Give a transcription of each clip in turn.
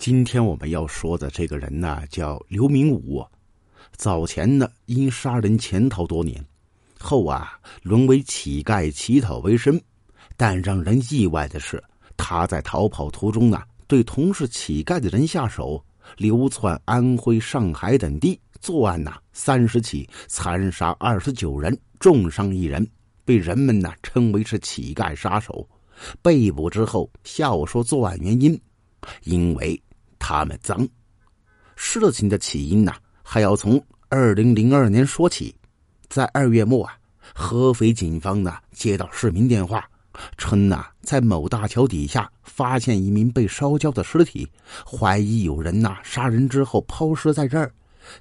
今天我们要说的这个人呢，叫刘明武。早前呢，因杀人潜逃多年，后啊，沦为乞丐乞讨为生。但让人意外的是，他在逃跑途中呢，对同是乞丐的人下手，流窜安徽、上海等地作案呐，三十起，残杀二十九人，重伤一人，被人们呢称为是乞丐杀手。被捕之后，笑说作案原因，因为。他们脏，事情的起因呢，还要从二零零二年说起。在二月末啊，合肥警方呢接到市民电话，称呐在某大桥底下发现一名被烧焦的尸体，怀疑有人呐杀人之后抛尸在这儿。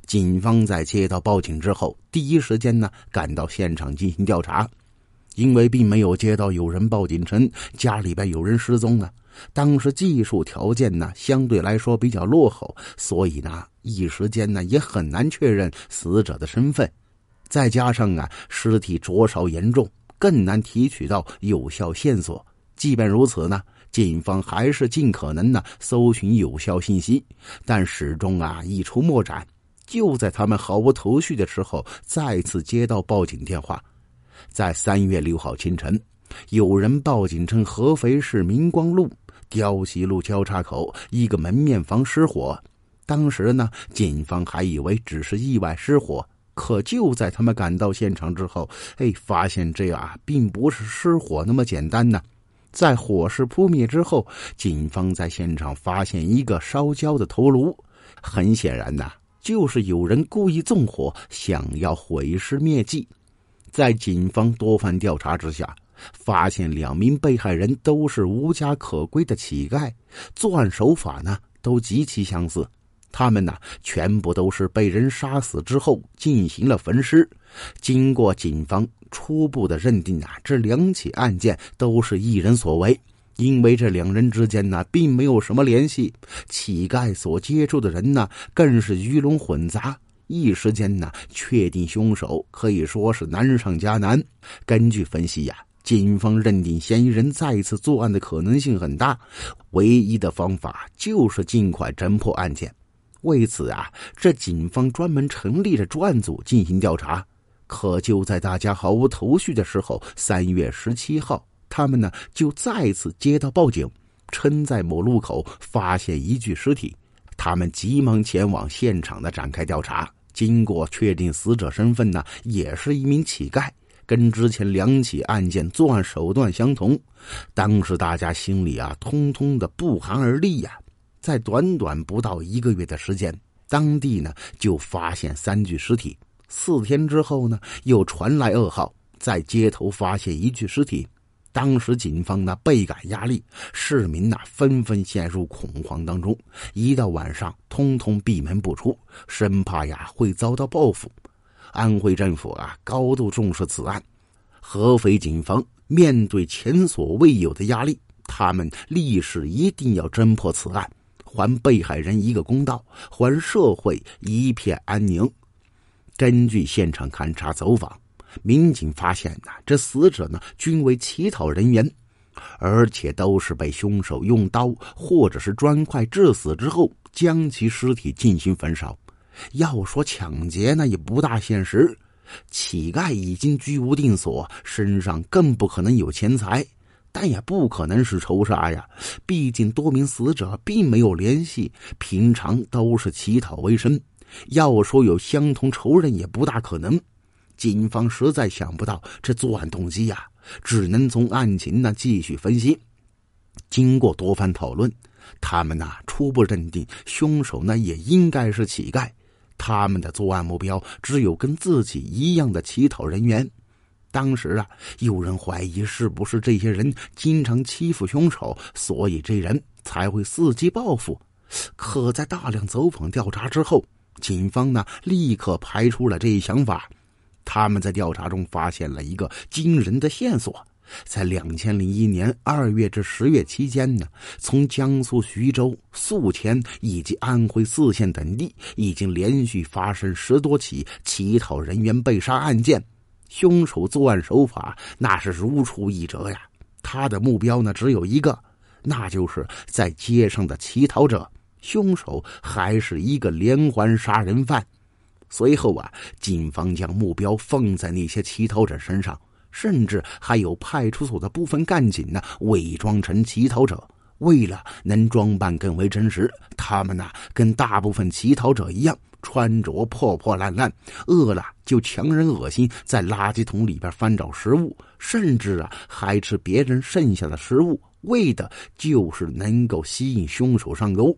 警方在接到报警之后，第一时间呢赶到现场进行调查，因为并没有接到有人报警称家里边有人失踪了。当时技术条件呢相对来说比较落后，所以呢一时间呢也很难确认死者的身份。再加上啊尸体灼烧严重，更难提取到有效线索。即便如此呢，警方还是尽可能呢搜寻有效信息，但始终啊一筹莫展。就在他们毫无头绪的时候，再次接到报警电话，在三月六号清晨，有人报警称合肥市明光路。雕西路交叉口一个门面房失火，当时呢，警方还以为只是意外失火，可就在他们赶到现场之后，哎，发现这啊，并不是失火那么简单呢。在火势扑灭之后，警方在现场发现一个烧焦的头颅，很显然呐，就是有人故意纵火，想要毁尸灭迹。在警方多番调查之下。发现两名被害人都是无家可归的乞丐，作案手法呢都极其相似。他们呢全部都是被人杀死之后进行了焚尸。经过警方初步的认定啊，这两起案件都是一人所为，因为这两人之间呢并没有什么联系。乞丐所接触的人呢更是鱼龙混杂，一时间呢确定凶手可以说是难上加难。根据分析呀。警方认定嫌疑人再次作案的可能性很大，唯一的方法就是尽快侦破案件。为此啊，这警方专门成立了专案组进行调查。可就在大家毫无头绪的时候，三月十七号，他们呢就再次接到报警，称在某路口发现一具尸体。他们急忙前往现场的展开调查。经过确定，死者身份呢也是一名乞丐。跟之前两起案件作案手段相同，当时大家心里啊，通通的不寒而栗呀。在短短不到一个月的时间，当地呢就发现三具尸体。四天之后呢，又传来噩耗，在街头发现一具尸体。当时警方呢倍感压力，市民呢纷纷陷入恐慌当中，一到晚上，通通闭门不出，生怕呀会遭到报复。安徽政府啊，高度重视此案。合肥警方面对前所未有的压力，他们立誓一定要侦破此案，还被害人一个公道，还社会一片安宁。根据现场勘查走访，民警发现呐，这死者呢均为乞讨人员，而且都是被凶手用刀或者是砖块致死之后，将其尸体进行焚烧。要说抢劫，那也不大现实。乞丐已经居无定所，身上更不可能有钱财，但也不可能是仇杀呀。毕竟多名死者并没有联系，平常都是乞讨为生。要说有相同仇人，也不大可能。警方实在想不到这作案动机呀，只能从案情呢继续分析。经过多番讨论，他们呐初步认定凶手呢也应该是乞丐。他们的作案目标只有跟自己一样的乞讨人员。当时啊，有人怀疑是不是这些人经常欺负凶手，所以这人才会伺机报复。可在大量走访调查之后，警方呢立刻排除了这一想法。他们在调查中发现了一个惊人的线索。在两千零一年二月至十月期间呢，从江苏徐州、宿迁以及安徽泗县等地，已经连续发生十多起乞讨人员被杀案件。凶手作案手法那是如出一辙呀！他的目标呢只有一个，那就是在街上的乞讨者。凶手还是一个连环杀人犯。随后啊，警方将目标放在那些乞讨者身上，甚至还有派出所的部分干警呢，伪装成乞讨者，为了能装扮更为真实，他们呢跟大部分乞讨者一样，穿着破破烂烂，饿了就强忍恶心，在垃圾桶里边翻找食物，甚至啊还吃别人剩下的食物，为的就是能够吸引凶手上钩。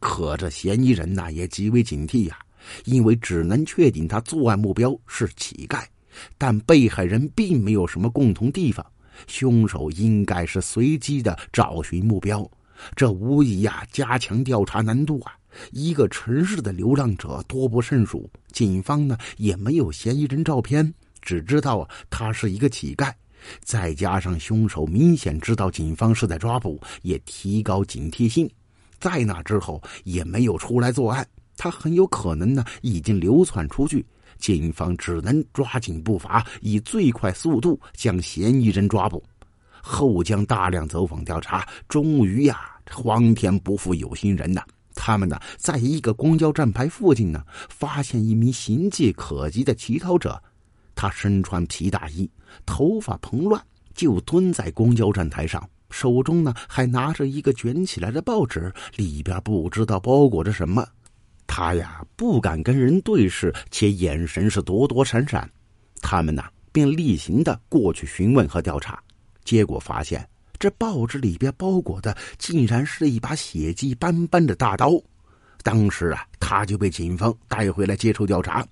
可这嫌疑人呐也极为警惕呀。因为只能确定他作案目标是乞丐，但被害人并没有什么共同地方，凶手应该是随机的找寻目标，这无疑呀加强调查难度啊！一个城市的流浪者多不胜数，警方呢也没有嫌疑人照片，只知道啊他是一个乞丐，再加上凶手明显知道警方是在抓捕，也提高警惕性，在那之后也没有出来作案。他很有可能呢，已经流窜出去，警方只能抓紧步伐，以最快速度将嫌疑人抓捕。后将大量走访调查，终于呀，皇天不负有心人呐！他们呢，在一个公交站牌附近呢，发现一名形迹可疑的乞讨者。他身穿皮大衣，头发蓬乱，就蹲在公交站台上，手中呢还拿着一个卷起来的报纸，里边不知道包裹着什么。他呀不敢跟人对视，且眼神是躲躲闪闪。他们呢便例行的过去询问和调查，结果发现这报纸里边包裹的竟然是一把血迹斑斑的大刀。当时啊，他就被警方带回来接受调查。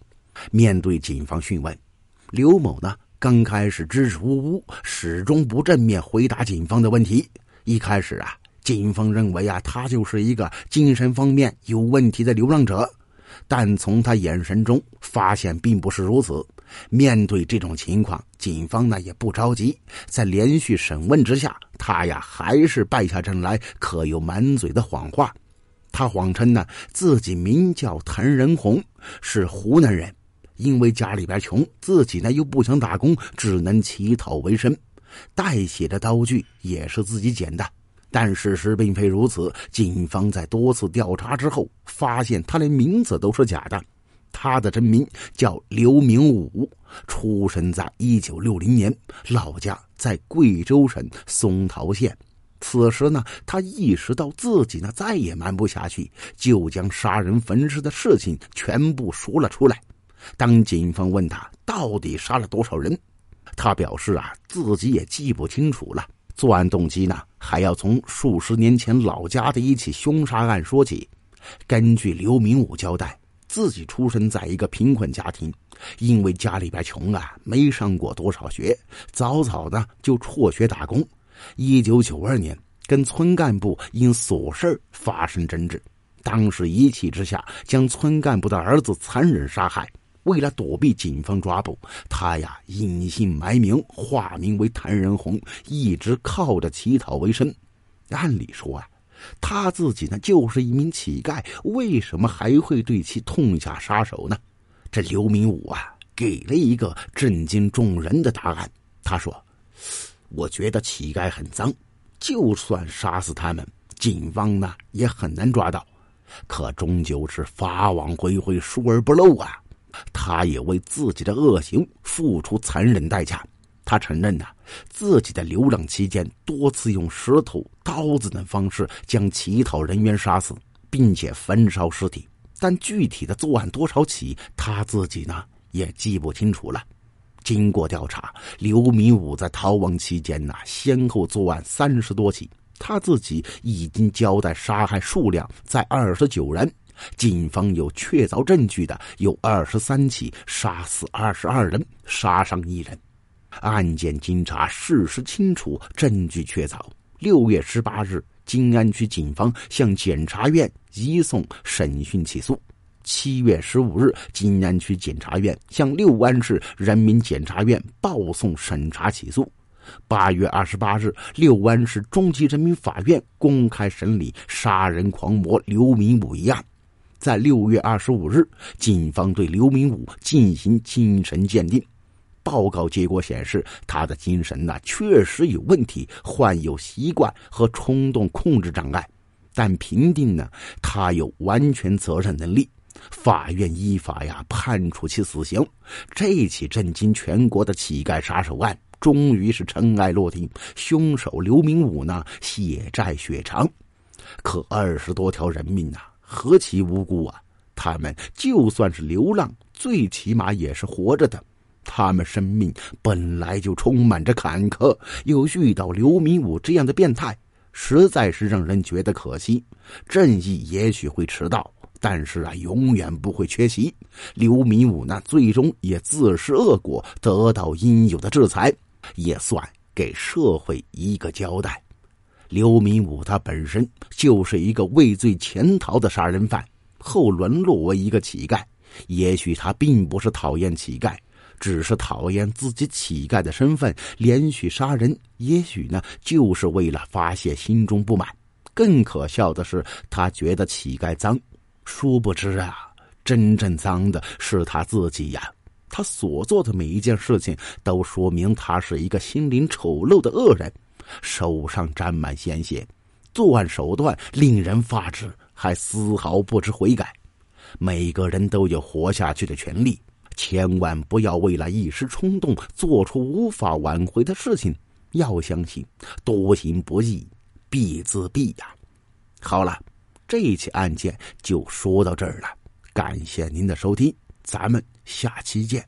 面对警方讯问，刘某呢刚开始支支吾吾，始终不正面回答警方的问题。一开始啊。警方认为啊，他就是一个精神方面有问题的流浪者，但从他眼神中发现并不是如此。面对这种情况，警方呢也不着急，在连续审问之下，他呀还是败下阵来，可有满嘴的谎话。他谎称呢自己名叫谭仁红，是湖南人，因为家里边穷，自己呢又不想打工，只能乞讨为生，带血的刀具也是自己捡的。但事实并非如此。警方在多次调查之后，发现他连名字都是假的。他的真名叫刘明武，出生在一九六零年，老家在贵州省松桃县。此时呢，他意识到自己呢再也瞒不下去，就将杀人焚尸的事情全部说了出来。当警方问他到底杀了多少人，他表示啊，自己也记不清楚了。作案动机呢，还要从数十年前老家的一起凶杀案说起。根据刘明武交代，自己出生在一个贫困家庭，因为家里边穷啊，没上过多少学，早早的就辍学打工。一九九二年，跟村干部因琐事发生争执，当时一气之下，将村干部的儿子残忍杀害。为了躲避警方抓捕，他呀隐姓埋名，化名为谭仁红，一直靠着乞讨为生。按理说啊，他自己呢就是一名乞丐，为什么还会对其痛下杀手呢？这刘明武啊，给了一个震惊众人的答案。他说：“我觉得乞丐很脏，就算杀死他们，警方呢也很难抓到。可终究是法网恢恢，疏而不漏啊。”他也为自己的恶行付出残忍代价。他承认呐，自己在流浪期间多次用石头、刀子等方式将乞讨人员杀死，并且焚烧尸体。但具体的作案多少起，他自己呢也记不清楚了。经过调查，刘明武在逃亡期间呢，先后作案三十多起，他自己已经交代杀害数量在二十九人。警方有确凿证据的有二十三起，杀死二十二人，杀伤一人。案件经查，事实清楚，证据确凿。六月十八日，金安区警方向检察院移送审讯起诉。七月十五日，金安区检察院向六安市人民检察院报送审查起诉。八月二十八日，六安市中级人民法院公开审理杀人狂魔刘明武一案。在六月二十五日，警方对刘明武进行精神鉴定，报告结果显示，他的精神呢确实有问题，患有习惯和冲动控制障碍。但评定呢，他有完全责任能力。法院依法呀判处其死刑。这起震惊全国的乞丐杀手案，终于是尘埃落定。凶手刘明武呢，血债血偿。可二十多条人命呐，何其无辜啊！他们就算是流浪，最起码也是活着的。他们生命本来就充满着坎坷，又遇到刘明武这样的变态，实在是让人觉得可惜。正义也许会迟到，但是啊，永远不会缺席。刘明武呢，最终也自食恶果，得到应有的制裁，也算给社会一个交代。刘明武他本身就是一个畏罪潜逃的杀人犯，后沦落为一个乞丐。也许他并不是讨厌乞丐，只是讨厌自己乞丐的身份，连续杀人。也许呢，就是为了发泄心中不满。更可笑的是，他觉得乞丐脏，殊不知啊，真正脏的是他自己呀。他所做的每一件事情，都说明他是一个心灵丑陋的恶人。手上沾满鲜血，作案手段令人发指，还丝毫不知悔改。每个人都有活下去的权利，千万不要为了一时冲动做出无法挽回的事情。要相信，多行不义必自毙呀！好了，这起案件就说到这儿了，感谢您的收听，咱们下期见。